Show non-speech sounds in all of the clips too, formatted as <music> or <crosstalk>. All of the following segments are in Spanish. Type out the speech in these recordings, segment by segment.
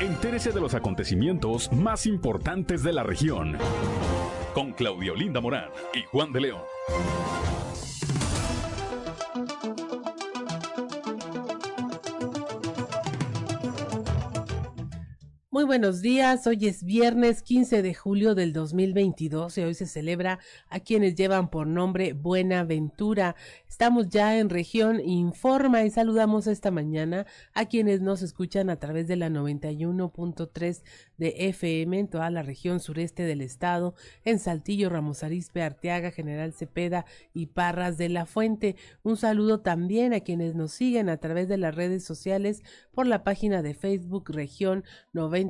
Entérese de los acontecimientos más importantes de la región. Con Claudio Linda Morán y Juan de León. Muy buenos días, hoy es viernes 15 de julio del 2022 y hoy se celebra a quienes llevan por nombre Buenaventura. Estamos ya en región Informa y saludamos esta mañana a quienes nos escuchan a través de la 91.3 de FM en toda la región sureste del estado, en Saltillo, Ramos Arizpe, Arteaga, General Cepeda y Parras de la Fuente. Un saludo también a quienes nos siguen a través de las redes sociales por la página de Facebook Región 90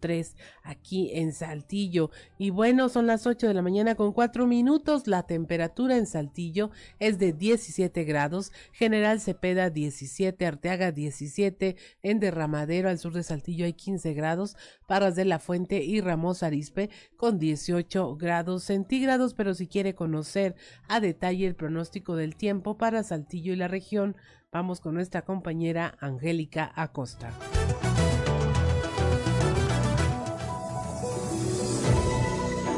tres aquí en Saltillo. Y bueno, son las 8 de la mañana con 4 minutos. La temperatura en Saltillo es de 17 grados. General Cepeda 17, Arteaga 17, en Derramadero al sur de Saltillo hay 15 grados. Parras de la Fuente y Ramos Arispe con 18 grados centígrados. Pero si quiere conocer a detalle el pronóstico del tiempo para Saltillo y la región, vamos con nuestra compañera Angélica Acosta.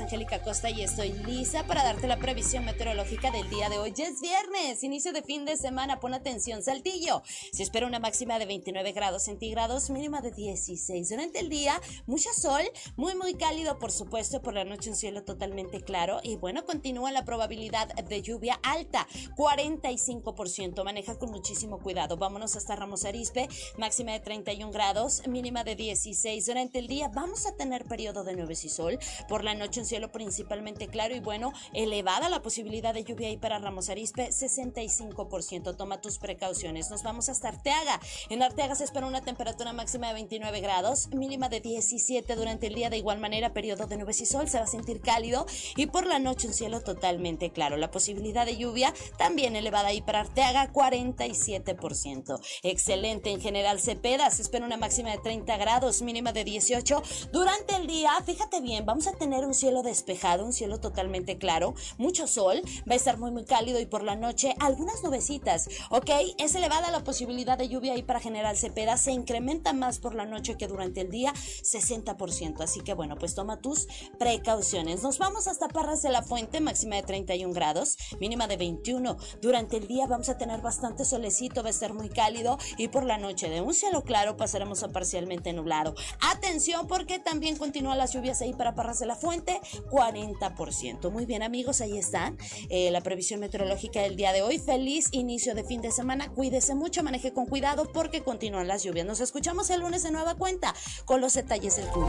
Angélica Costa y estoy lista para darte la previsión meteorológica del día de hoy. Es viernes, inicio de fin de semana. Pon atención, Saltillo. Se espera una máxima de 29 grados centígrados, mínima de 16. Durante el día, mucho sol, muy, muy cálido, por supuesto. Por la noche, un cielo totalmente claro. Y bueno, continúa la probabilidad de lluvia alta, 45%. Maneja con muchísimo cuidado. Vámonos hasta Ramos Arispe, máxima de 31 grados, mínima de 16. Durante el día, vamos a tener periodo de nubes y sol. Por la noche un cielo principalmente claro y bueno, elevada la posibilidad de lluvia ahí para Ramos Arispe, 65%. Toma tus precauciones. Nos vamos hasta Arteaga. En Arteaga se espera una temperatura máxima de 29 grados, mínima de 17 durante el día. De igual manera, periodo de nubes y sol, se va a sentir cálido y por la noche un cielo totalmente claro. La posibilidad de lluvia también elevada ahí para Arteaga, 47%. Excelente en general Cepeda, se espera una máxima de 30 grados, mínima de 18. Durante el día, fíjate bien, vamos a tener un un cielo despejado, un cielo totalmente claro, mucho sol, va a estar muy muy cálido y por la noche algunas nubecitas, ¿ok? Es elevada la posibilidad de lluvia ahí para General Cepeda, se incrementa más por la noche que durante el día, 60%, así que bueno, pues toma tus precauciones. Nos vamos hasta Parras de la Fuente, máxima de 31 grados, mínima de 21. Durante el día vamos a tener bastante solecito, va a estar muy cálido y por la noche de un cielo claro pasaremos a parcialmente nublado. Atención porque también continúan las lluvias ahí para Parras de la Fuente 40%. Muy bien amigos, ahí están eh, la previsión meteorológica del día de hoy. Feliz inicio de fin de semana. Cuídese mucho, maneje con cuidado porque continúan las lluvias. Nos escuchamos el lunes de nueva cuenta con los detalles del club.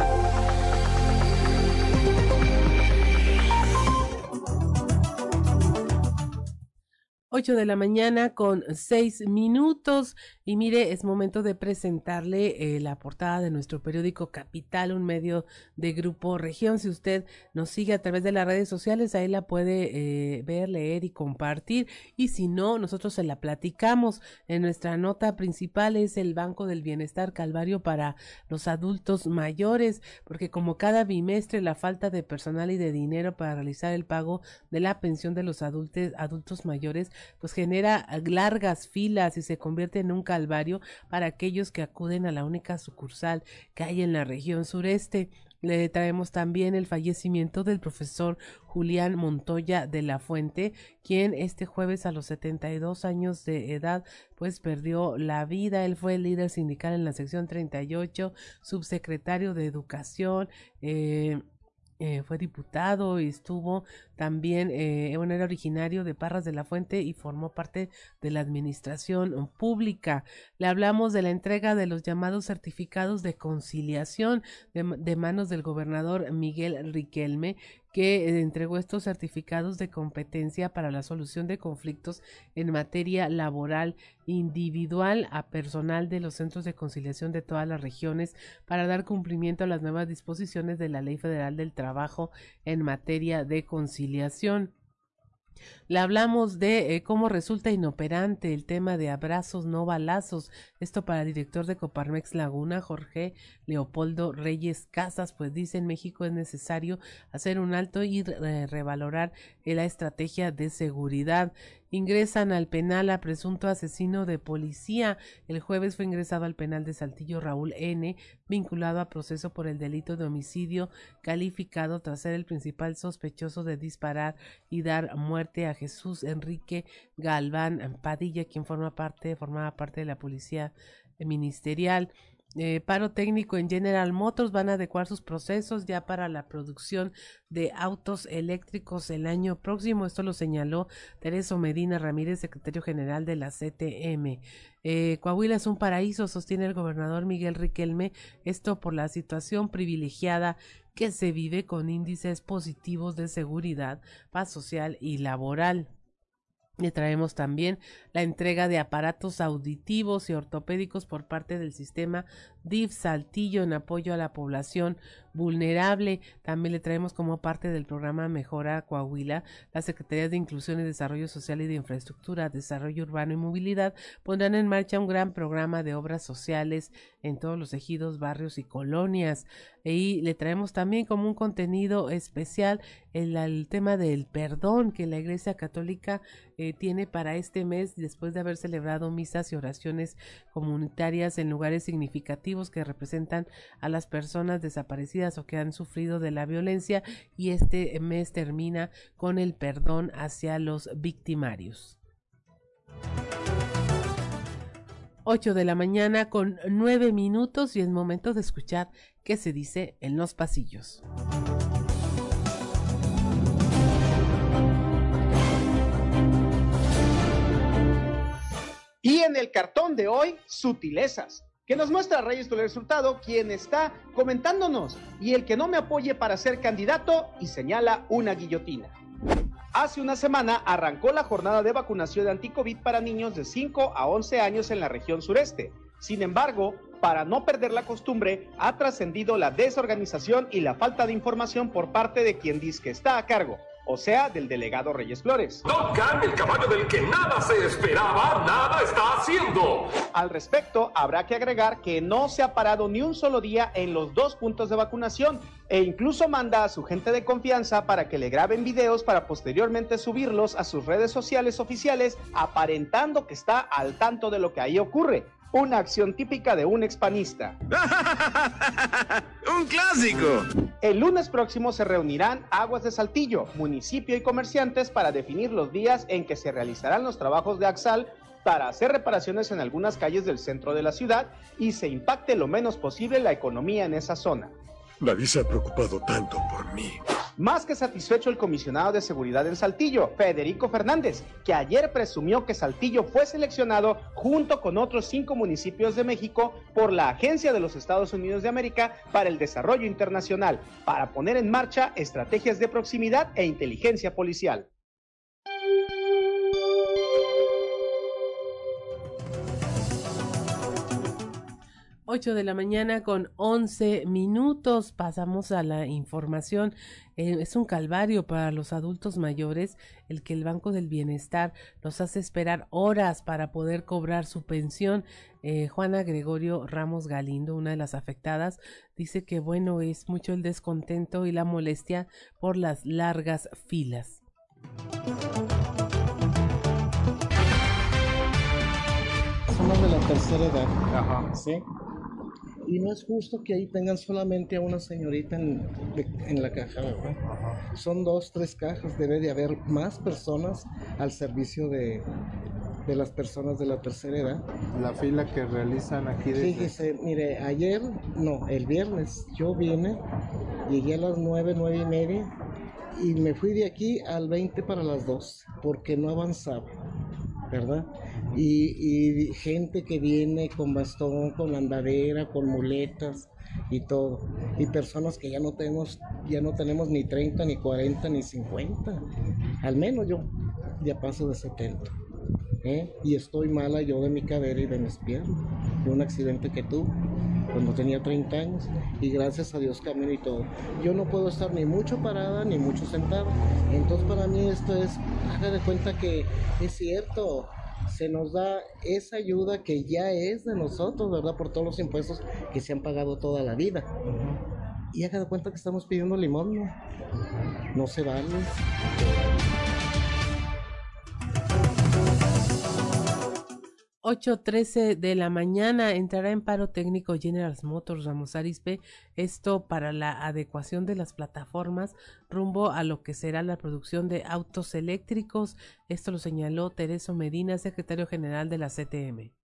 8 de la mañana con 6 minutos. Y mire, es momento de presentarle eh, la portada de nuestro periódico Capital, un medio de Grupo Región. Si usted nos sigue a través de las redes sociales, ahí la puede eh, ver, leer y compartir. Y si no, nosotros se la platicamos. En nuestra nota principal es el Banco del Bienestar Calvario para los adultos mayores, porque como cada bimestre la falta de personal y de dinero para realizar el pago de la pensión de los adultos, adultos mayores pues genera largas filas y se convierte en un calvario para aquellos que acuden a la única sucursal que hay en la región sureste. Le traemos también el fallecimiento del profesor Julián Montoya de la Fuente, quien este jueves a los 72 años de edad pues perdió la vida. Él fue el líder sindical en la sección 38, subsecretario de Educación, eh, eh, fue diputado y estuvo también, eh, bueno, era originario de Parras de la Fuente y formó parte de la administración pública. Le hablamos de la entrega de los llamados certificados de conciliación de manos del gobernador Miguel Riquelme, que eh, entregó estos certificados de competencia para la solución de conflictos en materia laboral individual a personal de los centros de conciliación de todas las regiones para dar cumplimiento a las nuevas disposiciones de la Ley Federal del Trabajo en materia de conciliación. Le hablamos de eh, cómo resulta inoperante el tema de abrazos, no balazos. Esto para el director de Coparmex Laguna, Jorge Leopoldo Reyes Casas, pues dice en México es necesario hacer un alto y revalorar la estrategia de seguridad ingresan al penal a presunto asesino de policía. El jueves fue ingresado al penal de Saltillo Raúl N, vinculado a proceso por el delito de homicidio calificado tras ser el principal sospechoso de disparar y dar muerte a Jesús Enrique Galván Padilla, quien forma parte, formaba parte de la policía ministerial. Eh, paro técnico en General Motors van a adecuar sus procesos ya para la producción de autos eléctricos el año próximo. Esto lo señaló Tereso Medina Ramírez, secretario general de la CTM. Eh, Coahuila es un paraíso, sostiene el gobernador Miguel Riquelme, esto por la situación privilegiada que se vive con índices positivos de seguridad, paz social y laboral. Le traemos también la entrega de aparatos auditivos y ortopédicos por parte del sistema DIF Saltillo en apoyo a la población vulnerable. También le traemos como parte del programa Mejora Coahuila, la Secretaría de Inclusión y Desarrollo Social y de Infraestructura, Desarrollo Urbano y Movilidad pondrán en marcha un gran programa de obras sociales en todos los ejidos, barrios y colonias. Y le traemos también como un contenido especial el, tema del perdón que la Iglesia Católica eh, tiene para este mes después de haber celebrado misas y oraciones comunitarias en lugares significativos que representan a las personas desaparecidas o que han sufrido de la violencia y este mes termina con el perdón hacia los victimarios. 8 de la mañana con 9 minutos y es momento de escuchar qué se dice en los pasillos. Y en el cartón de hoy, sutilezas, que nos muestra Reyes el resultado, quien está comentándonos, y el que no me apoye para ser candidato y señala una guillotina. Hace una semana arrancó la jornada de vacunación de anticovid para niños de 5 a 11 años en la región sureste. Sin embargo, para no perder la costumbre, ha trascendido la desorganización y la falta de información por parte de quien dice que está a cargo, o sea, del delegado Reyes Flores. El caballo del que nada se esperaba, nada está haciendo. Al respecto, habrá que agregar que no se ha parado ni un solo día en los dos puntos de vacunación e incluso manda a su gente de confianza para que le graben videos para posteriormente subirlos a sus redes sociales oficiales aparentando que está al tanto de lo que ahí ocurre una acción típica de un expanista. <laughs> ¡Un clásico! El lunes próximo se reunirán Aguas de Saltillo, municipio y comerciantes para definir los días en que se realizarán los trabajos de Axal para hacer reparaciones en algunas calles del centro de la ciudad y se impacte lo menos posible la economía en esa zona. Nadie se ha preocupado tanto por mí. Más que satisfecho el comisionado de seguridad en Saltillo, Federico Fernández, que ayer presumió que Saltillo fue seleccionado junto con otros cinco municipios de México por la Agencia de los Estados Unidos de América para el Desarrollo Internacional, para poner en marcha estrategias de proximidad e inteligencia policial. 8 de la mañana con 11 minutos. Pasamos a la información. Eh, es un calvario para los adultos mayores el que el Banco del Bienestar los hace esperar horas para poder cobrar su pensión. Eh, Juana Gregorio Ramos Galindo, una de las afectadas, dice que bueno es mucho el descontento y la molestia por las largas filas. Somos de la tercera edad. Ajá. ¿Sí? Y no es justo que ahí tengan solamente a una señorita en, la caja, ¿verdad? Son dos, tres cajas, debe de haber más personas al servicio de, las personas de la tercera edad. La fila que realizan aquí. Fíjese, mire, ayer, no, el viernes yo vine, llegué a las nueve, nueve y media y me fui de aquí al 20 para las dos porque no avanzaba, ¿verdad? y, gente que viene con bastón, con andadera, con muletas y todo. Y personas que ya no tenemos, ya no tenemos ni 30, ni 40, ni 50. Al menos yo ya paso de 70. ¿eh? Y estoy mala yo de mi cadera y de mis piernas, de un accidente que tuve. Cuando tenía 30 años y gracias a Dios camino y todo. Yo no puedo estar ni mucho parada ni mucho sentada. Entonces para mí esto es, haga de cuenta que es cierto, se nos da esa ayuda que ya es de nosotros, ¿verdad? Por todos los impuestos que se han pagado toda la vida. Y haga de cuenta que estamos pidiendo limón, ¿no? No se vale. 8.13 de la mañana entrará en paro técnico General Motors Ramos Arispe, esto para la adecuación de las plataformas rumbo a lo que será la producción de autos eléctricos. Esto lo señaló Tereso Medina, secretario general de la CTM.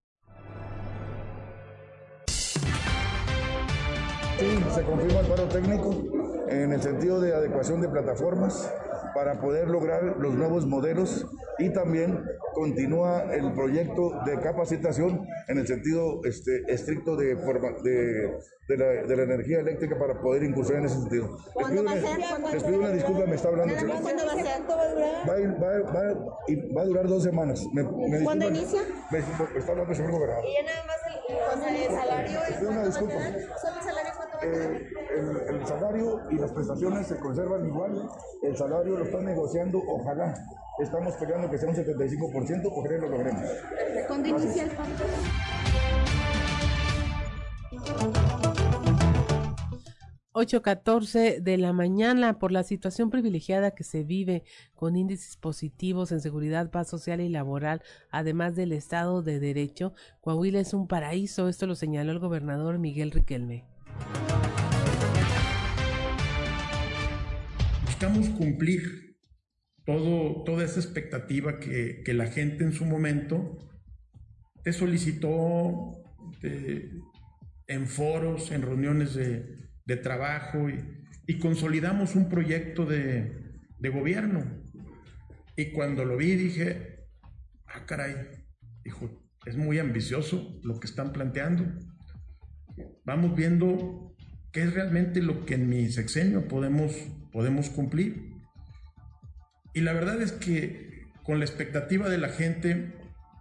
Sí, se confirma el paro técnico en el sentido de adecuación de plataformas para poder lograr los nuevos modelos y también continúa el proyecto de capacitación en el sentido este, estricto de, de, la, de, la, energía eléctrica para poder incursionar en ese sentido. ¿Cuándo va a ser? Les pido una disculpa, me está hablando. ¿Cuándo va a ser? Va, va, va, va a durar dos semanas. Me, me ¿Cuándo inicia? Me, me, está hablando el señor gobernador. Y ya nada más el, el salario. Les pido una disculpa. Eh, el, el, salario y las prestaciones se conservan igual. El salario lo están negociando, ojalá. Estamos peleando que sea un 75%, ojalá lo logremos. ¿Cuándo inicia el pacto? 8.14 de la mañana por la situación privilegiada que se vive con índices positivos en seguridad, paz social y laboral, además del Estado de Derecho, Coahuila es un paraíso, esto lo señaló el gobernador Miguel Riquelme. Buscamos cumplir todo, toda esa expectativa que, que la gente en su momento te solicitó en foros, en reuniones de, de trabajo y, y, consolidamos un proyecto de, de, gobierno. Y cuando lo vi dije, ah, caray, dijo, es muy ambicioso lo que están planteando. Vamos viendo qué es realmente lo que en mi sexenio podemos, podemos cumplir. Y la verdad es que con la expectativa de la gente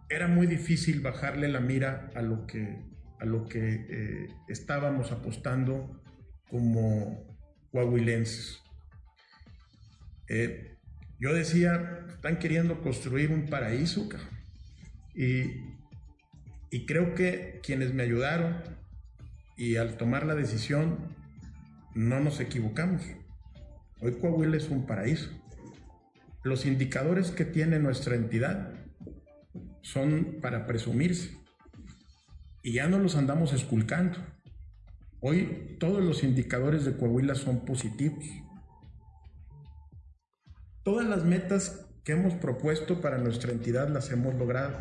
era muy difícil bajarle la mira a lo que, a lo que eh, estábamos apostando como coahuilenses. Eh, yo decía, están queriendo construir un paraíso, y, y creo que quienes me ayudaron y al tomar la decisión no nos equivocamos. Hoy Coahuila es un paraíso. Los indicadores que tiene nuestra entidad son para presumirse y ya no los andamos esculcando. Hoy todos los indicadores de Coahuila son positivos. Todas las metas que hemos propuesto para nuestra entidad las hemos logrado.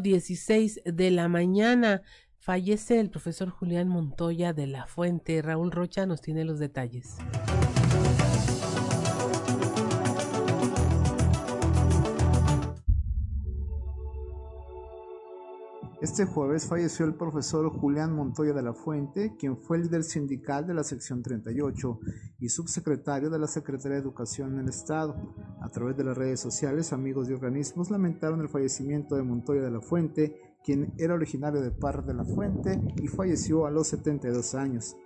Dieciséis de la mañana fallece el profesor Julián Montoya de la Fuente. Raúl Rocha nos tiene los detalles. Este jueves falleció el profesor Julián Montoya de la Fuente, quien fue líder sindical de la sección 38 y subsecretario de la Secretaría de Educación en el Estado. A través de las redes sociales, amigos y organismos lamentaron el fallecimiento de Montoya de la Fuente, quien era originario de Parra de la Fuente y falleció a los 72 años.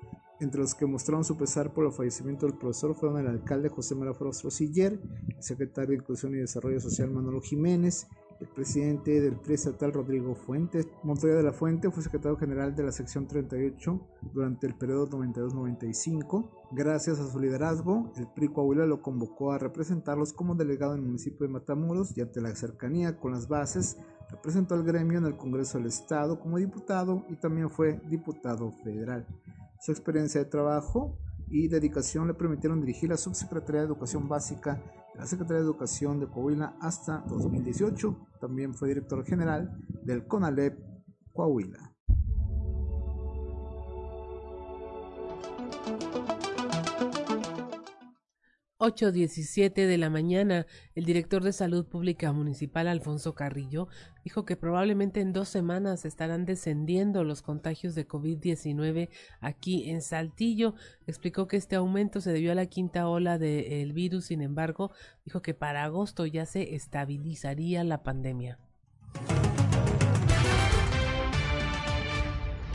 Entre los que mostraron su pesar por el fallecimiento del profesor fueron el alcalde José María Frostro Siller, el secretario de Inclusión y Desarrollo Social Manolo Jiménez, el presidente del PRI estatal Rodrigo Fuentes. Montoya de la Fuente fue secretario general de la sección 38 durante el periodo 92-95. Gracias a su liderazgo, el PRI Coahuila lo convocó a representarlos como delegado en el municipio de Matamoros y ante la cercanía con las bases, representó al gremio en el Congreso del Estado como diputado y también fue diputado federal. Su experiencia de trabajo y dedicación le permitieron dirigir la Subsecretaría de Educación Básica la Secretaría de Educación de Coahuila hasta 2018. También fue director general del CONALEP Coahuila. 8.17 de la mañana, el director de Salud Pública Municipal, Alfonso Carrillo, dijo que probablemente en dos semanas estarán descendiendo los contagios de COVID-19 aquí en Saltillo. Explicó que este aumento se debió a la quinta ola del virus, sin embargo, dijo que para agosto ya se estabilizaría la pandemia.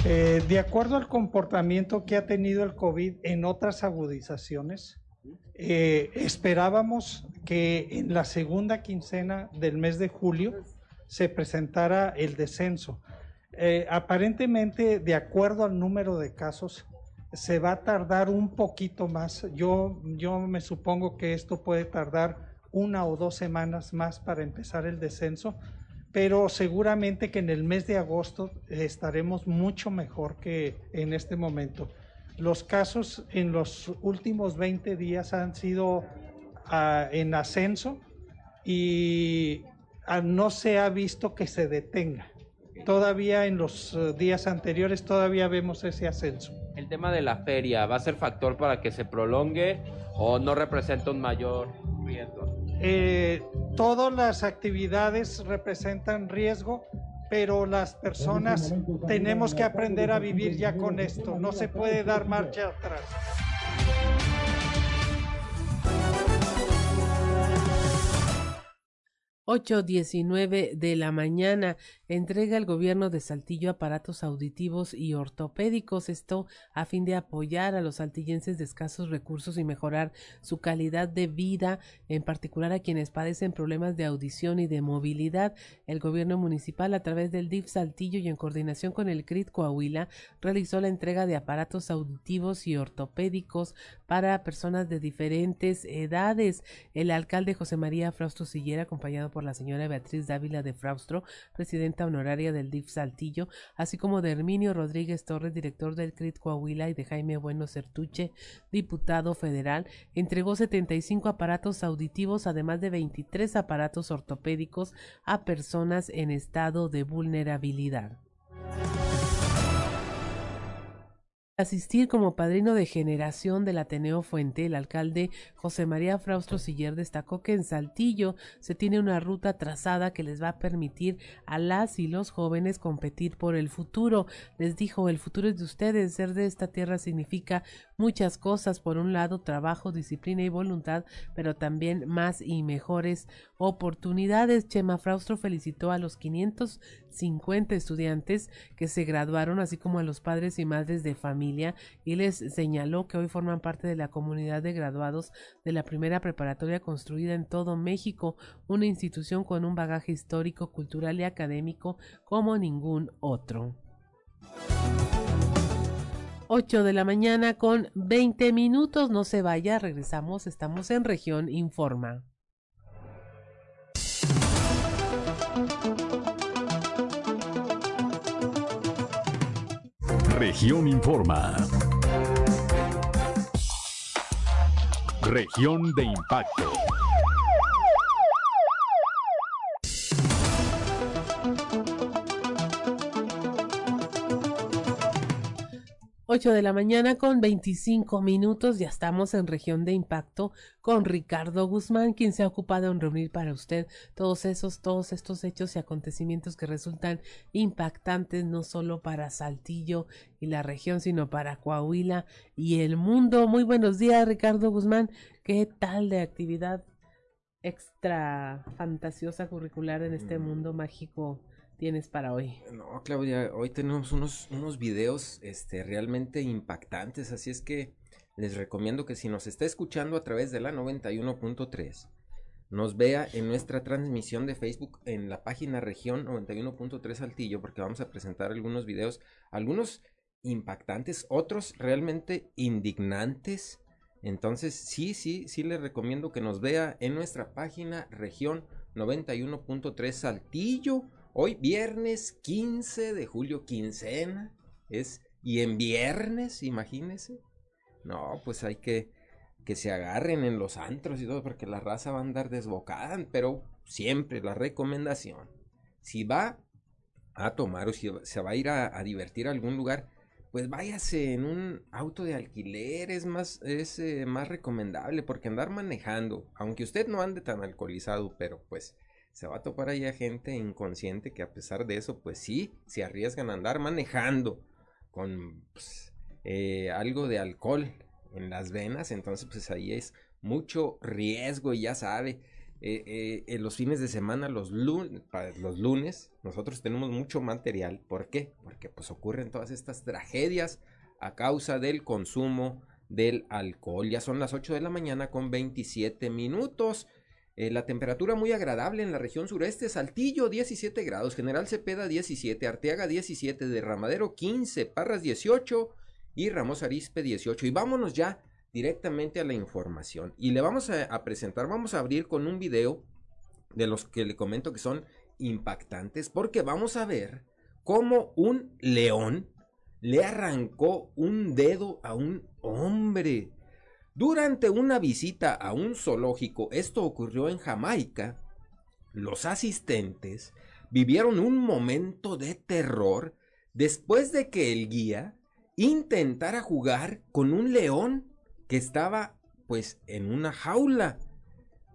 Eh, de acuerdo al comportamiento que ha tenido el COVID en otras agudizaciones, eh, esperábamos que en la segunda quincena del mes de julio se presentara el descenso. Eh, aparentemente, de acuerdo al número de casos, se va a tardar un poquito más. Yo, yo me supongo que esto puede tardar una o dos semanas más para empezar el descenso, pero seguramente que en el mes de agosto estaremos mucho mejor que en este momento. Los casos en los últimos 20 días han sido ah, en ascenso y ah, no se ha visto que se detenga. Todavía en los eh, días anteriores todavía vemos ese ascenso. El tema de la feria va a ser factor para que se prolongue o no representa un mayor riesgo. Eh, todas las actividades representan riesgo, pero las personas tenemos que aprender a vivir ya con esto. No se puede dar marcha atrás. 8.19 de la mañana entrega el gobierno de Saltillo aparatos auditivos y ortopédicos, esto a fin de apoyar a los saltillenses de escasos recursos y mejorar su calidad de vida, en particular a quienes padecen problemas de audición y de movilidad. El gobierno municipal a través del DIF Saltillo y en coordinación con el CRIT Coahuila realizó la entrega de aparatos auditivos y ortopédicos para personas de diferentes edades. El alcalde José María Frausto Sillera, acompañado por la señora Beatriz Dávila de Fraustro, honoraria del DIF Saltillo, así como de Herminio Rodríguez Torres, director del CRIT Coahuila, y de Jaime Bueno Certuche, diputado federal, entregó 75 aparatos auditivos, además de 23 aparatos ortopédicos a personas en estado de vulnerabilidad. Asistir como padrino de generación del Ateneo Fuente, el alcalde José María Fraustro Siller destacó que en Saltillo se tiene una ruta trazada que les va a permitir a las y los jóvenes competir por el futuro. Les dijo, el futuro es de ustedes, ser de esta tierra significa muchas cosas, por un lado trabajo, disciplina y voluntad, pero también más y mejores oportunidades. Chema Fraustro felicitó a los 550 estudiantes que se graduaron, así como a los padres y madres de familia y les señaló que hoy forman parte de la comunidad de graduados de la primera preparatoria construida en todo México, una institución con un bagaje histórico, cultural y académico como ningún otro. 8 de la mañana con 20 minutos. No se vaya, regresamos. Estamos en región Informa. Región Informa. Región de Impacto. 8 de la mañana con 25 minutos, ya estamos en región de impacto con Ricardo Guzmán, quien se ha ocupado en reunir para usted todos esos, todos estos hechos y acontecimientos que resultan impactantes no solo para Saltillo y la región, sino para Coahuila y el mundo. Muy buenos días, Ricardo Guzmán. ¿Qué tal de actividad extra fantasiosa curricular en este mm. mundo mágico tienes para hoy? No, Claudia, hoy tenemos unos, unos videos este, realmente impactantes, así es que les recomiendo que si nos está escuchando a través de la 91.3, nos vea en nuestra transmisión de Facebook en la página región 91.3 Saltillo, porque vamos a presentar algunos videos, algunos impactantes, otros realmente indignantes. Entonces, sí, sí, sí les recomiendo que nos vea en nuestra página región 91.3 Saltillo Hoy viernes 15 de julio, quincena, es, y en viernes, imagínense. No, pues hay que que se agarren en los antros y todo, porque la raza va a andar desbocada, pero siempre la recomendación, si va a tomar o si se va a ir a, divertir a algún lugar, pues váyase en un auto de alquiler, es más, es eh, más recomendable, porque andar manejando, aunque usted no ande tan alcoholizado, pero pues se va a topar ahí a gente inconsciente que a pesar de eso, pues sí, se arriesgan a andar manejando con pues, eh, algo de alcohol en las venas, entonces pues ahí es mucho riesgo y ya sabe. Eh, eh, los fines de semana, los, lunes, los lunes, nosotros tenemos mucho material. ¿Por qué? Porque pues ocurren todas estas tragedias a causa del consumo del alcohol. Ya son las 8 de la mañana con 27 minutos. Eh, la temperatura muy agradable en la región sureste, Saltillo 17 grados, General Cepeda 17, Arteaga 17, Derramadero 15, Parras 18 y Ramos Arispe 18. Y vámonos ya directamente a la información. Y le vamos a, presentar, vamos a abrir con un video de los que le comento que son impactantes, porque vamos a ver cómo un león le arrancó un dedo a un hombre. Durante una visita a un zoológico, esto ocurrió en Jamaica, los asistentes vivieron un momento de terror después de que el guía intentara jugar con un león que estaba pues en una jaula.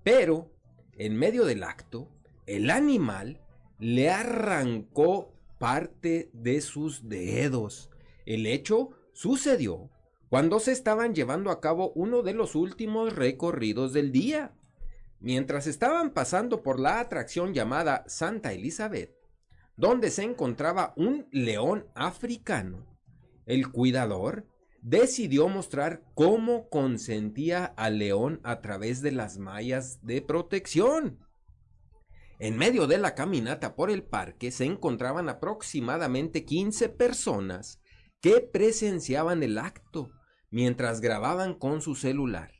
Pero, en medio del acto, el animal le arrancó parte de sus dedos. El hecho sucedió cuando se estaban llevando a cabo uno de los últimos recorridos del día. Mientras estaban pasando por la atracción llamada Santa Elizabeth, donde se encontraba un león africano, el cuidador decidió mostrar cómo consentía al león a través de las mallas de protección. En medio de la caminata por el parque se encontraban aproximadamente 15 personas que presenciaban el acto mientras grababan con su celular.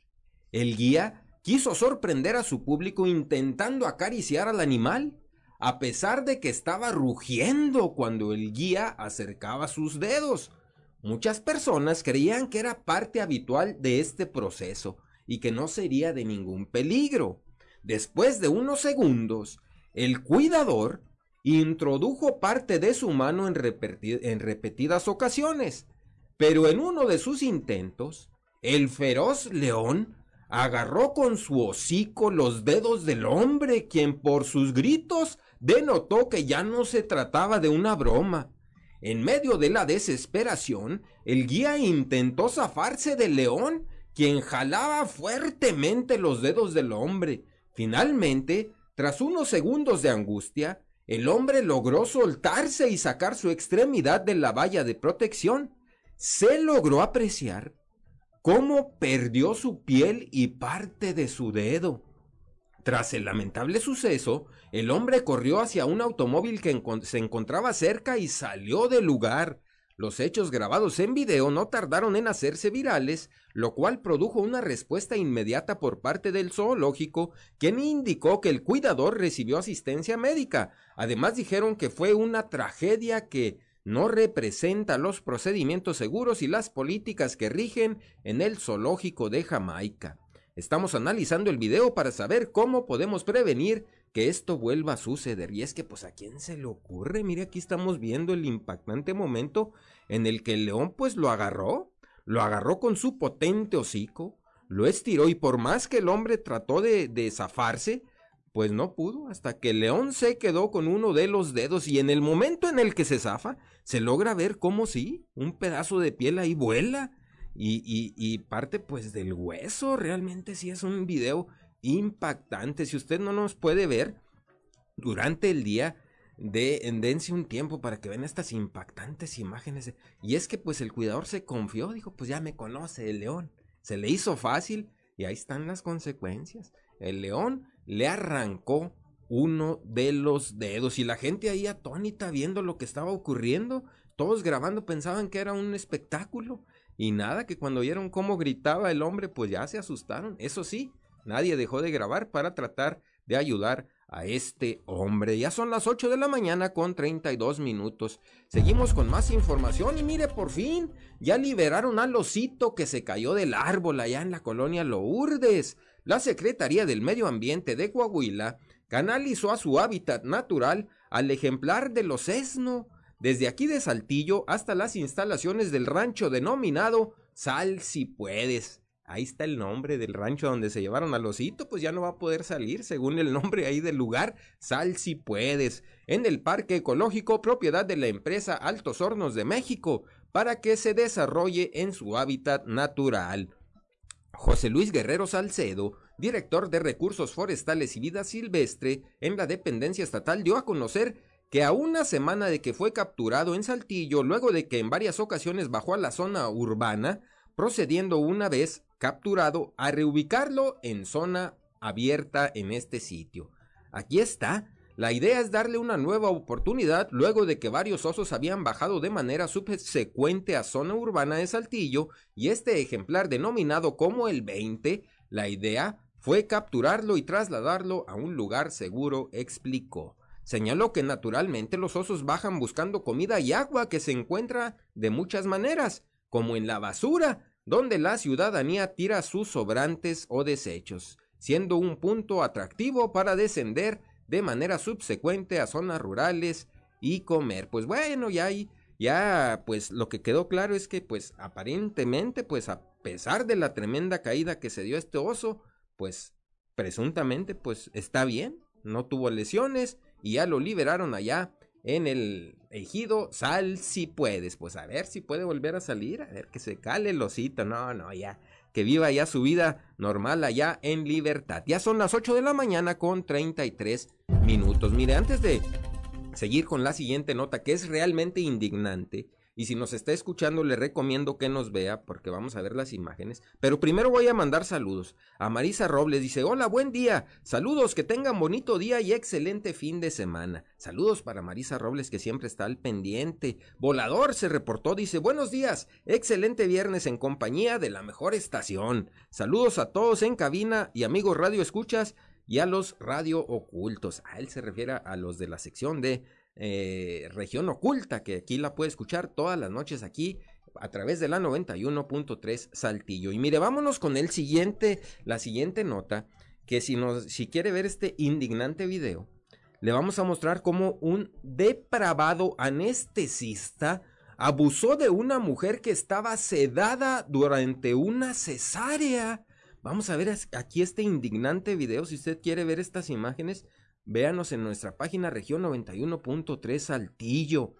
El guía quiso sorprender a su público intentando acariciar al animal, a pesar de que estaba rugiendo cuando el guía acercaba sus dedos. Muchas personas creían que era parte habitual de este proceso y que no sería de ningún peligro. Después de unos segundos, el cuidador introdujo parte de su mano en, repetidas ocasiones, pero en uno de sus intentos, el feroz león agarró con su hocico los dedos del hombre, quien por sus gritos denotó que ya no se trataba de una broma. En medio de la desesperación, el guía intentó zafarse del león, quien jalaba fuertemente los dedos del hombre. Finalmente, tras unos segundos de angustia, el hombre logró soltarse y sacar su extremidad de la valla de protección. Se logró apreciar cómo perdió su piel y parte de su dedo. Tras el lamentable suceso, el hombre corrió hacia un automóvil que se encontraba cerca y salió del lugar. Los hechos grabados en video no tardaron en hacerse virales, lo cual produjo una respuesta inmediata por parte del zoológico, quien indicó que el cuidador recibió asistencia médica. Además dijeron que fue una tragedia que no representa los procedimientos seguros y las políticas que rigen en el zoológico de Jamaica. Estamos analizando el video para saber cómo podemos prevenir que esto vuelva a suceder. Y es que, pues, ¿a quién se le ocurre? Mire, aquí estamos viendo el impactante momento en el que el león, pues, lo agarró, lo agarró con su potente hocico, lo estiró y por más que el hombre trató de, de zafarse, pues no pudo, hasta que el león se quedó con uno de los dedos y en el momento en el que se zafa, se logra ver cómo sí, un pedazo de piel ahí vuela y, parte pues del hueso. Realmente sí es un video impactante. Si usted no nos puede ver durante el día, de, dense un tiempo para que vean estas impactantes imágenes. Y es que pues el cuidador se confió, dijo, pues ya me conoce el león. Se le hizo fácil y ahí están las consecuencias. El león le arrancó uno de los dedos y la gente ahí atónita viendo lo que estaba ocurriendo. Todos grabando pensaban que era un espectáculo y nada, que cuando vieron cómo gritaba el hombre, pues ya se asustaron. Eso sí, nadie dejó de grabar para tratar de ayudar a este hombre. Ya son las 8 de la mañana con 32 minutos. Seguimos con más información y mire, por fin, ya liberaron al osito que se cayó del árbol allá en la colonia Lourdes. La Secretaría del Medio Ambiente de Coahuila canalizó a su hábitat natural al ejemplar de los esno desde aquí de Saltillo hasta las instalaciones del rancho denominado Sal si puedes. Ahí está el nombre del rancho donde se llevaron al osito, pues ya no va a poder salir, según el nombre ahí del lugar, Sal si puedes, en el Parque Ecológico, propiedad de la empresa Altos Hornos de México, para que se desarrolle en su hábitat natural. José Luis Guerrero Salcedo, director de Recursos Forestales y Vida Silvestre en la dependencia estatal, dio a conocer que a una semana de que fue capturado en Saltillo, luego de que en varias ocasiones bajó a la zona urbana, procediendo una vez capturado a reubicarlo en zona abierta en este sitio. Aquí está. La idea es darle una nueva oportunidad luego de que varios osos habían bajado de manera subsecuente a zona urbana de Saltillo y este ejemplar denominado como el 20, la idea fue capturarlo y trasladarlo a un lugar seguro, explicó. Señaló que naturalmente los osos bajan buscando comida y agua que se encuentra de muchas maneras, como en la basura, donde la ciudadanía tira sus sobrantes o desechos, siendo un punto atractivo para descender de manera subsecuente a zonas rurales y comer. Pues bueno, ya ahí, ya pues lo que quedó claro es que pues aparentemente pues a pesar de la tremenda caída que se dio este oso, pues presuntamente pues está bien, no tuvo lesiones y ya lo liberaron allá en el ejido, sal si puedes, pues a ver si puede volver a salir, a ver que se cale el osito, no, no, ya, que viva ya su vida normal allá en libertad. Ya son las 8 de la mañana con 33 minutos. Mire, antes de seguir con la siguiente nota, que es realmente indignante, y si nos está escuchando, le recomiendo que nos vea porque vamos a ver las imágenes. Pero primero voy a mandar saludos. A Marisa Robles dice, hola, buen día. Saludos, que tengan bonito día y excelente fin de semana. Saludos para Marisa Robles que siempre está al pendiente. Volador se reportó, dice, buenos días. Excelente viernes en compañía de la mejor estación. Saludos a todos en cabina y amigos radio escuchas y a los radio ocultos. A él se refiere a los de la sección de eh, región oculta, que aquí la puede escuchar todas las noches aquí a través de la 91.3 Saltillo. Y mire, vámonos con el siguiente, la siguiente nota, que si nos, si quiere ver este indignante video, le vamos a mostrar cómo un depravado anestesista abusó de una mujer que estaba sedada durante una cesárea. Vamos a ver aquí este indignante video, si usted quiere ver estas imágenes, Véanos en nuestra página región 91.3 Saltillo.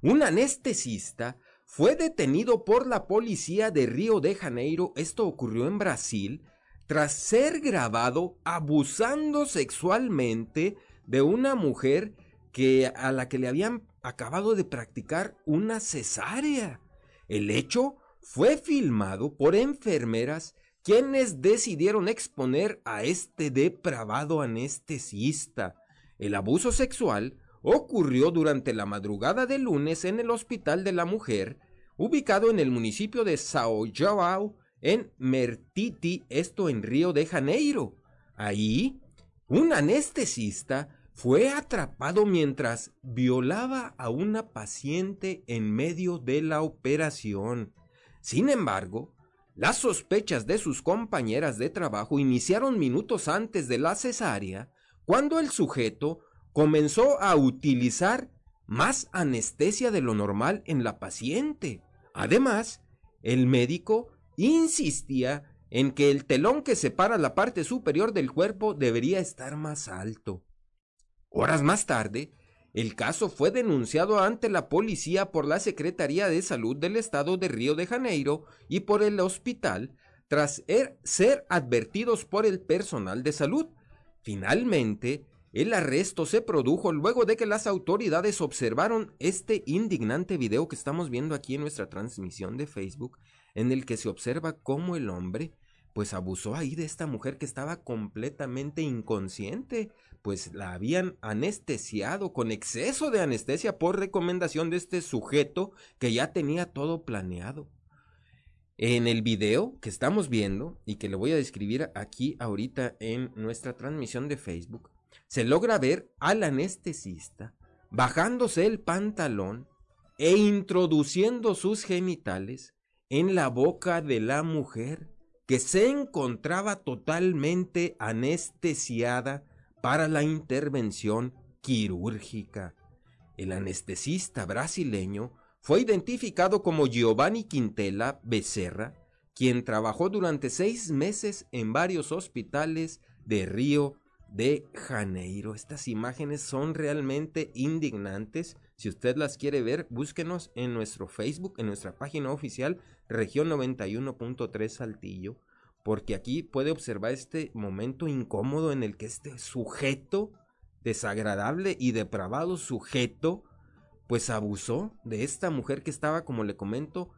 Un anestesista fue detenido por la policía de Río de Janeiro, esto ocurrió en Brasil, tras ser grabado abusando sexualmente de una mujer que a la que le habían acabado de practicar una cesárea. El hecho fue filmado por enfermeras quienes decidieron exponer a este depravado anestesista. El abuso sexual ocurrió durante la madrugada de lunes en el Hospital de la Mujer, ubicado en el municipio de Sao João, en Mertiti, esto en Río de Janeiro. Ahí, un anestesista fue atrapado mientras violaba a una paciente en medio de la operación. Sin embargo, las sospechas de sus compañeras de trabajo iniciaron minutos antes de la cesárea, cuando el sujeto comenzó a utilizar más anestesia de lo normal en la paciente. Además, el médico insistía en que el telón que separa la parte superior del cuerpo debería estar más alto. Horas más tarde, el caso fue denunciado ante la policía por la Secretaría de Salud del Estado de Río de Janeiro y por el hospital tras er, ser advertidos por el personal de salud. Finalmente, el arresto se produjo luego de que las autoridades observaron este indignante video que estamos viendo aquí en nuestra transmisión de Facebook, en el que se observa cómo el hombre pues abusó ahí de esta mujer que estaba completamente inconsciente pues la habían anestesiado con exceso de anestesia por recomendación de este sujeto que ya tenía todo planeado. En el video que estamos viendo y que le voy a describir aquí ahorita en nuestra transmisión de Facebook, se logra ver al anestesista bajándose el pantalón e introduciendo sus genitales en la boca de la mujer que se encontraba totalmente anestesiada para la intervención quirúrgica. el anestesista brasileño, fue identificado como Giovanni Quintela Becerra, quien trabajó durante seis meses en varios hospitales de Río de Janeiro. Estas imágenes son realmente indignantes. Si usted las quiere ver, búsquenos en nuestro Facebook, en nuestra página oficial, región 91.3 Saltillo, porque aquí puede observar este momento incómodo en el que este sujeto, desagradable y depravado sujeto, pues abusó de esta mujer que estaba, como le comento,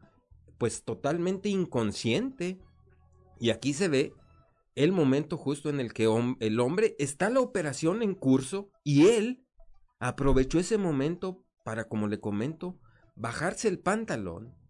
pues totalmente inconsciente. Y aquí se ve el momento justo en el que el hombre está la operación en curso y él aprovechó ese momento para, como le comento, bajarse el pantalón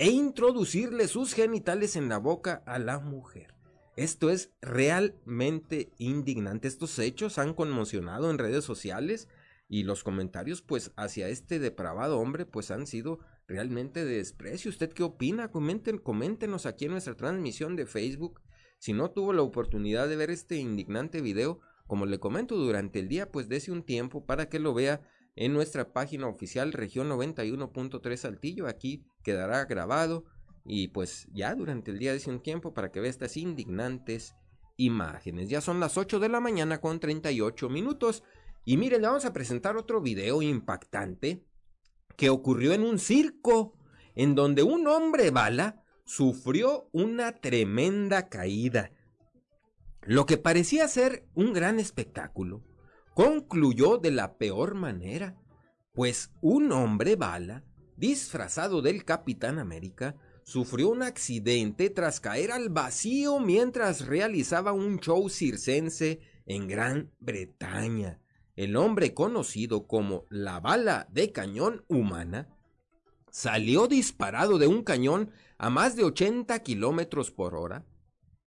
e introducirle sus genitales en la boca a la mujer. Esto es realmente indignante. Estos hechos han conmocionado en redes sociales y los comentarios pues hacia este depravado hombre pues han sido realmente de desprecio. ¿Usted qué opina? Comenten, coméntenos aquí en nuestra transmisión de Facebook. Si no tuvo la oportunidad de ver este indignante video, como le comento durante el día, pues dese un tiempo para que lo vea en nuestra página oficial región 91.3 Saltillo. Aquí quedará grabado y pues ya durante el día dese un tiempo para que vea estas indignantes imágenes. Ya son las 8 de la mañana con 38 minutos. Y miren, le vamos a presentar otro video impactante que ocurrió en un circo, en donde un hombre bala sufrió una tremenda caída. Lo que parecía ser un gran espectáculo concluyó de la peor manera, pues un hombre bala, disfrazado del Capitán América, sufrió un accidente tras caer al vacío mientras realizaba un show circense en Gran Bretaña. El hombre conocido como la bala de cañón humana salió disparado de un cañón a más de 80 kilómetros por hora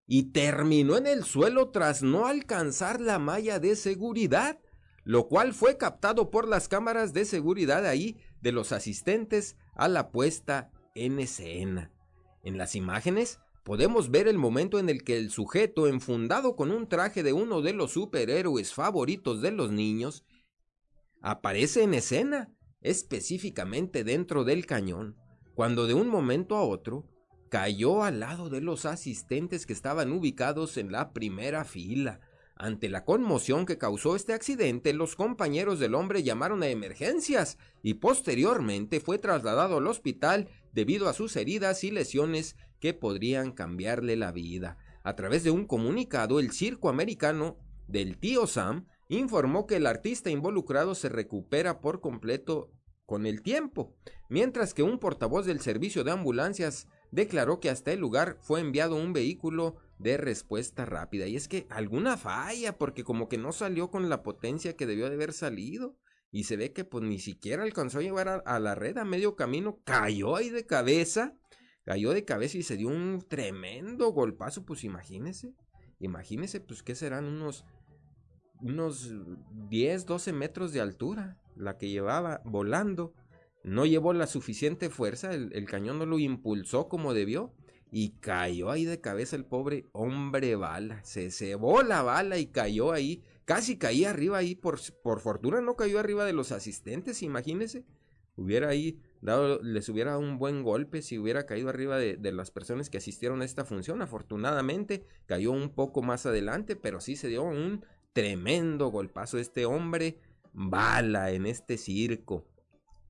y terminó en el suelo tras no alcanzar la malla de seguridad, lo cual fue captado por las cámaras de seguridad ahí de los asistentes a la puesta en escena. En las imágenes podemos ver el momento en el que el sujeto, enfundado con un traje de uno de los superhéroes favoritos de los niños, aparece en escena, específicamente dentro del cañón, cuando de un momento a otro cayó al lado de los asistentes que estaban ubicados en la primera fila. Ante la conmoción que causó este accidente, los compañeros del hombre llamaron a emergencias y posteriormente fue trasladado al hospital debido a sus heridas y lesiones que podrían cambiarle la vida. A través de un comunicado, el circo americano del tío Sam informó que el artista involucrado se recupera por completo con el tiempo, mientras que un portavoz del servicio de ambulancias declaró que hasta el lugar fue enviado un vehículo de respuesta rápida. Y es que alguna falla, porque como que no salió con la potencia que debió de haber salido. Y se ve que pues ni siquiera alcanzó a llevar a, la red a medio camino, cayó ahí de cabeza, cayó de cabeza y se dio un tremendo golpazo, pues imagínese, imagínese pues que serán unos unos 10, 12 metros de altura, la que llevaba volando. No llevó la suficiente fuerza, el, cañón no lo impulsó como debió y cayó ahí de cabeza el pobre hombre bala. Se cebó la bala y cayó ahí, casi caía arriba ahí, por, por fortuna no cayó arriba de los asistentes, imagínese. Hubiera ahí dado, les hubiera dado un buen golpe si hubiera caído arriba de, de, las personas que asistieron a esta función. Afortunadamente cayó un poco más adelante, pero sí se dio un tremendo golpazo este hombre bala en este circo.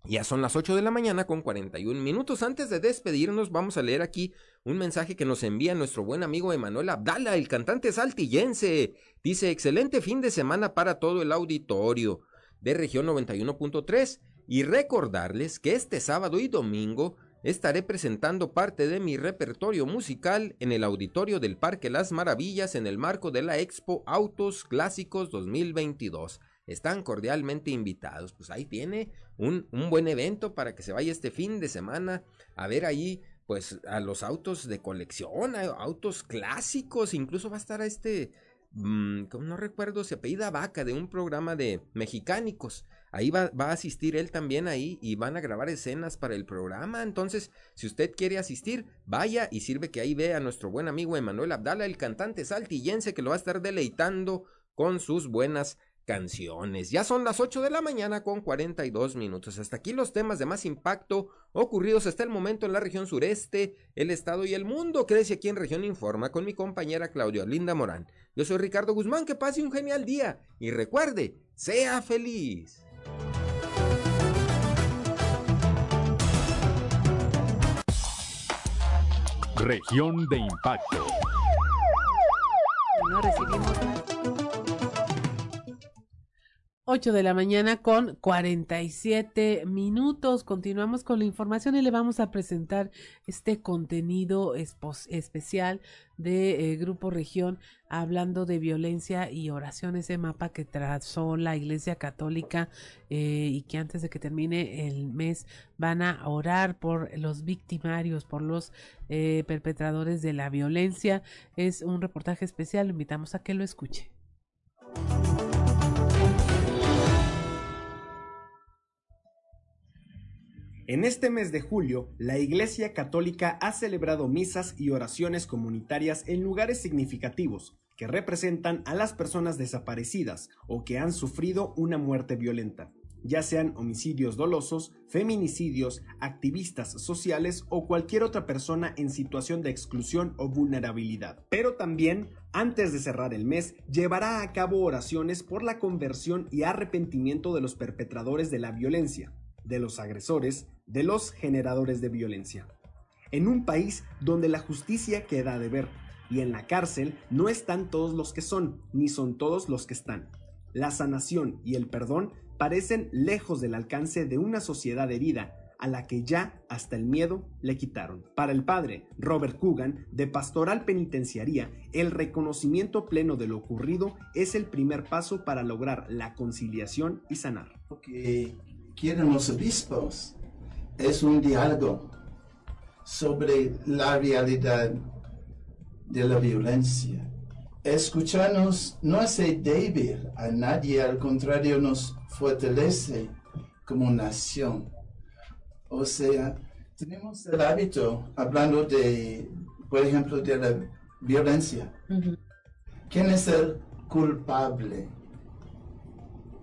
Ya son las 8 de la mañana con 41 minutos. Antes de despedirnos, vamos a leer aquí un mensaje que nos envía nuestro buen amigo Emanuel Abdala, el cantante saltillense. Dice, excelente fin de semana para todo el auditorio de región 91.3 y recordarles que este sábado y domingo estaré presentando parte de mi repertorio musical en el auditorio del Parque Las Maravillas en el marco de la Expo Autos Clásicos 2022. Están cordialmente invitados. Pues ahí tiene un, un buen evento para que se vaya este fin de semana a ver ahí pues a los autos de colección, a autos clásicos, incluso va a estar a este, mmm, no recuerdo, se apellida Vaca de un programa de mexicánicos. Ahí va, va, a asistir él también ahí y van a grabar escenas para el programa. Entonces, si usted quiere asistir, vaya y sirve que ahí vea a nuestro buen amigo Emanuel Abdala, el cantante saltillense que lo va a estar deleitando con sus buenas canciones. Ya son las 8 de la mañana con 42 minutos. Hasta aquí los temas de más impacto ocurridos hasta el momento en la región sureste, el estado y el mundo. Quédese aquí en Región Informa con mi compañera Claudia Linda Morán. Yo soy Ricardo Guzmán, que pase un genial día y recuerde, sea feliz. Región de impacto. No recibimos 8 de la mañana con 47 minutos. Continuamos con la información y le vamos a presentar este contenido especial de eh, Grupo Región hablando de violencia y oraciones, ese mapa que trazó la Iglesia Católica eh, y que antes de que termine el mes van a orar por los victimarios, por los eh, perpetradores de la violencia. Es un reportaje especial, invitamos a que lo escuche. En este mes de julio, la Iglesia Católica ha celebrado misas y oraciones comunitarias en lugares significativos que representan a las personas desaparecidas o que han sufrido una muerte violenta, ya sean homicidios dolosos, feminicidios, activistas sociales o cualquier otra persona en situación de exclusión o vulnerabilidad. Pero también, antes de cerrar el mes, llevará a cabo oraciones por la conversión y arrepentimiento de los perpetradores de la violencia, de los agresores, de los generadores de violencia. En un país donde la justicia queda de ver y en la cárcel no están todos los que son, ni son todos los que están. La sanación y el perdón parecen lejos del alcance de una sociedad herida a la que ya hasta el miedo le quitaron. Para el padre Robert Coogan, de Pastoral Penitenciaría, el reconocimiento pleno de lo ocurrido es el primer paso para lograr la conciliación y sanar. Lo que quieren los obispos es un diálogo sobre la realidad de la violencia. Escucharnos no hace débil a nadie, al contrario nos fortalece como nación. O sea, tenemos el hábito, hablando de, por ejemplo, de la violencia. ¿Quién es el culpable?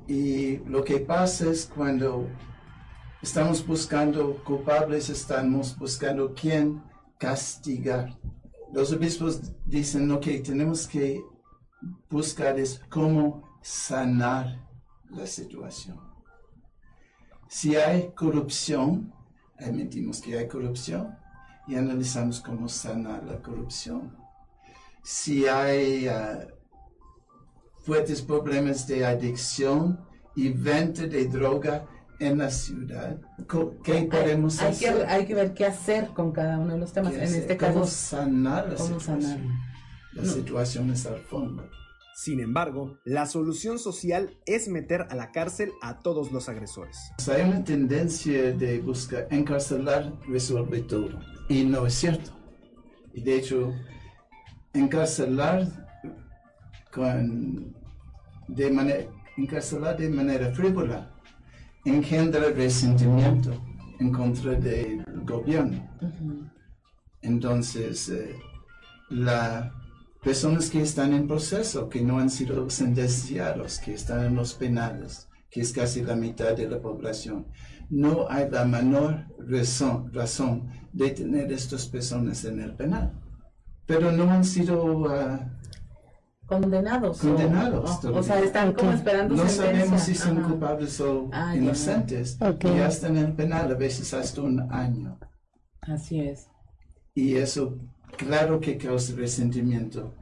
Y lo que pasa es cuando estamos buscando culpables, estamos buscando quién castigar. Los obispos dicen, lo que tenemos que buscar es cómo sanar la situación. Si hay corrupción, admitimos que hay corrupción y analizamos cómo sanar la corrupción. Si hay uh, fuertes problemas de adicción y venta de droga en la ciudad, ¿qué podemos hay, hacer? Que, hay que ver qué hacer con cada uno de los temas. En este caso, ¿Cómo sanar la ¿cómo situación? sanar? La situación es al fondo. Sin embargo, la solución social es meter a la cárcel a todos los agresores. Hay una tendencia de buscar encarcelar resuelve todo. Y no es cierto. Y de hecho, encarcelar con de manera encarcelar de manera frívola engendra resentimiento en contra del gobierno. Entonces, eh, las personas que están en proceso, que no han sido sentenciados, que están en los penales, que es casi la mitad de la población, no hay la menor razón, razón de tener estas personas en el penal. Pero no han sido ah, condenados. o- condenados. o, o todavía. sea, están como esperando No sentencia. sabemos si son Ajá. culpables o Ah, inocentes. Ok. Y ya están en el penal, a veces hasta un año. Así es. Y eso, claro que causa resentimiento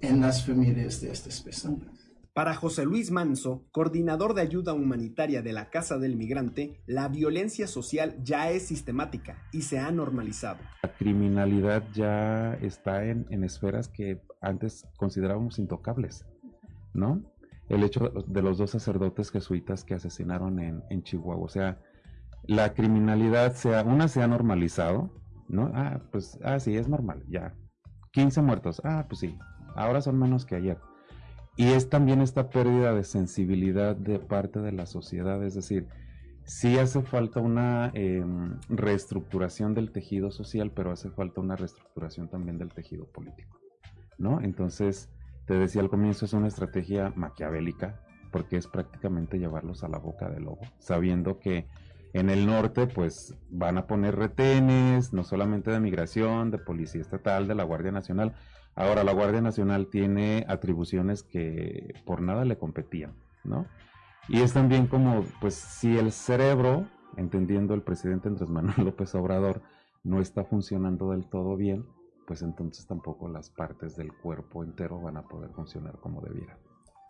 en las familias de estas personas. Para José Luis Manso, coordinador de ayuda humanitaria de la Casa del Migrante, la violencia social ya es sistemática y se ha normalizado. La criminalidad ya está en, en esferas que antes considerábamos intocables, ¿no? El hecho de los dos sacerdotes jesuitas que asesinaron en, en Chihuahua, o sea, la criminalidad, sea, una se ha normalizado, ¿no? Ah, pues, ah, sí, es normal, ya. 15 muertos, ah, pues sí, ahora son menos que ayer. Y es también esta pérdida de sensibilidad de parte de la sociedad, es decir, sí hace falta una em, reestructuración del tejido social, pero hace falta una reestructuración también del tejido político, ¿no? Entonces, te decía al comienzo, es una estrategia maquiavélica porque es prácticamente llevarlos a la boca del lobo, sabiendo que en el norte pues van a poner retenes, no solamente de migración, de policía estatal, de la Guardia Nacional. Ahora la Guardia Nacional tiene atribuciones que por nada le competían, ¿no? Y es también como, pues si el cerebro, entendiendo el presidente Andrés Manuel <laughs> López Obrador, no está funcionando del todo bien, pues entonces tampoco las partes del cuerpo entero van a poder funcionar como debieran.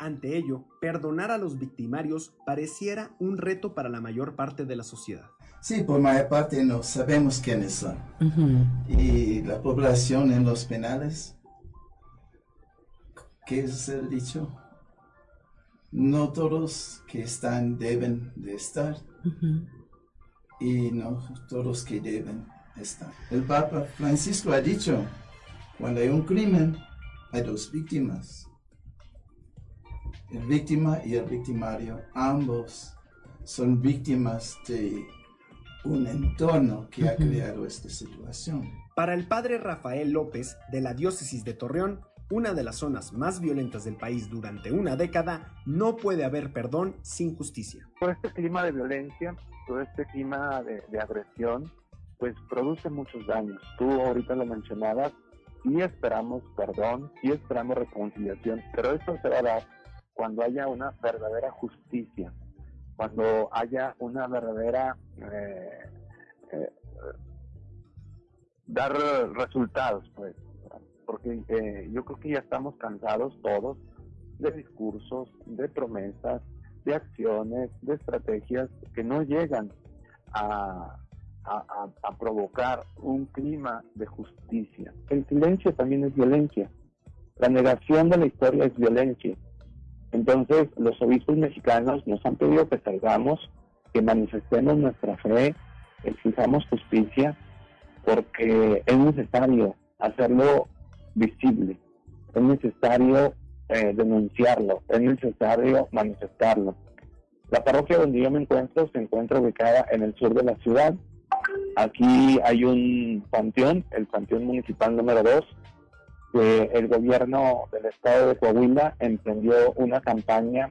Ante ello, perdonar a los victimarios pareciera un reto para la mayor parte de la sociedad. Sí, por mayor parte no sabemos quiénes son. Y la población en los penales, ¿qué es el dicho? No todos que están deben de estar. Y no todos que deben estar. El Papa Francisco ha dicho, cuando hay un crimen, hay dos víctimas el víctima y el victimario, ambos son víctimas de un entorno que ha creado esta situación. Para el padre Rafael López, de la diócesis de Torreón, una de las zonas más violentas del país durante una década, no puede haber perdón sin justicia. Todo este clima de violencia, todo este clima de, agresión, pues produce muchos daños. Tú ahorita lo mencionabas, y esperamos perdón, y esperamos reconciliación, pero esto se va a dar cuando haya una verdadera justicia, cuando haya una verdadera eh, eh, dar resultados, pues, porque eh, yo creo que ya estamos cansados todos de discursos, de promesas, de acciones, de estrategias que no llegan a, a, provocar un clima de justicia. El silencio también es violencia. La negación de la historia es violencia. Entonces, los obispos mexicanos nos han pedido que salgamos, que manifestemos nuestra fe, exijamos justicia, porque es necesario hacerlo visible, es necesario eh, denunciarlo, es necesario manifestarlo. La parroquia donde yo me encuentro se encuentra ubicada en el sur de la ciudad. Aquí hay un panteón, el panteón municipal número 2, que el gobierno del estado de Coahuila emprendió una campaña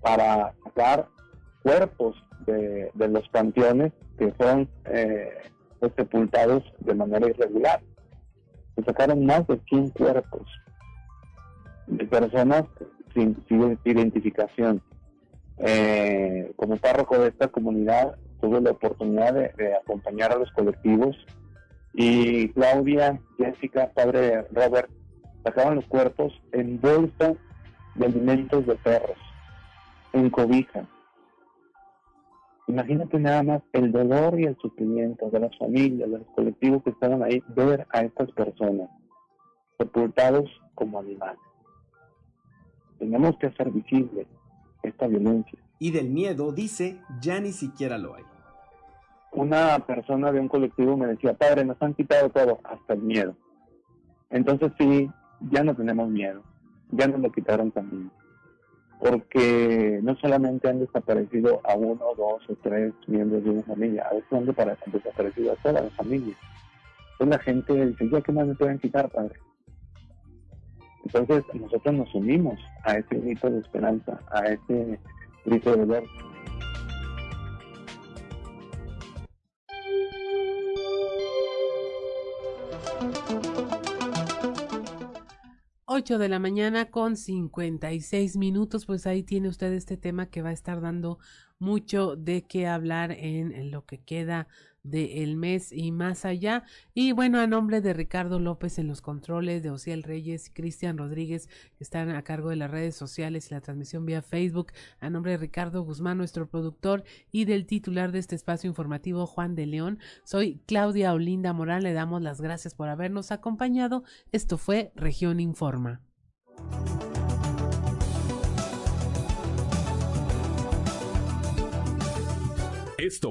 para sacar cuerpos de, los panteones que fueron eh, pues, sepultados de manera irregular. Sacaron más de 100 cuerpos de personas sin, identificación. Eh, como párroco de esta comunidad tuve la oportunidad de acompañar a los colectivos y Claudia, Jessica, padre Robert, sacaban los cuerpos en bolsa de alimentos de perros, en cobija. Imagínate nada más el dolor y el sufrimiento de las familias, de los colectivos que estaban ahí, ver a estas personas sepultados como animales. Tenemos que hacer visible esta violencia. Y del miedo, dice, ya ni siquiera lo hay una persona de un colectivo me decía, padre, nos han quitado todo, hasta el miedo. Entonces sí, ya no tenemos miedo, ya nos lo quitaron también. Porque no solamente han desaparecido a uno, dos o tres miembros de una familia, a veces han desaparecido a toda la familia. Entonces la gente dice, ¿ya qué más me pueden quitar, padre? Entonces nosotros nos unimos a ese grito de esperanza, a ese grito de dolor. 8 de la mañana con 56 minutos, pues ahí tiene usted este tema que va a estar dando mucho de qué hablar en, lo que queda del mes y más allá. Y bueno, a nombre de Ricardo López en los controles, de Ociel Reyes y Cristian Rodríguez, que están a cargo de las redes sociales y la transmisión vía Facebook, a nombre de Ricardo Guzmán, nuestro productor, y del titular de este espacio informativo, Juan de León, soy Claudia Olinda Morán, le damos las gracias por habernos acompañado. Esto fue Región Informa. Esto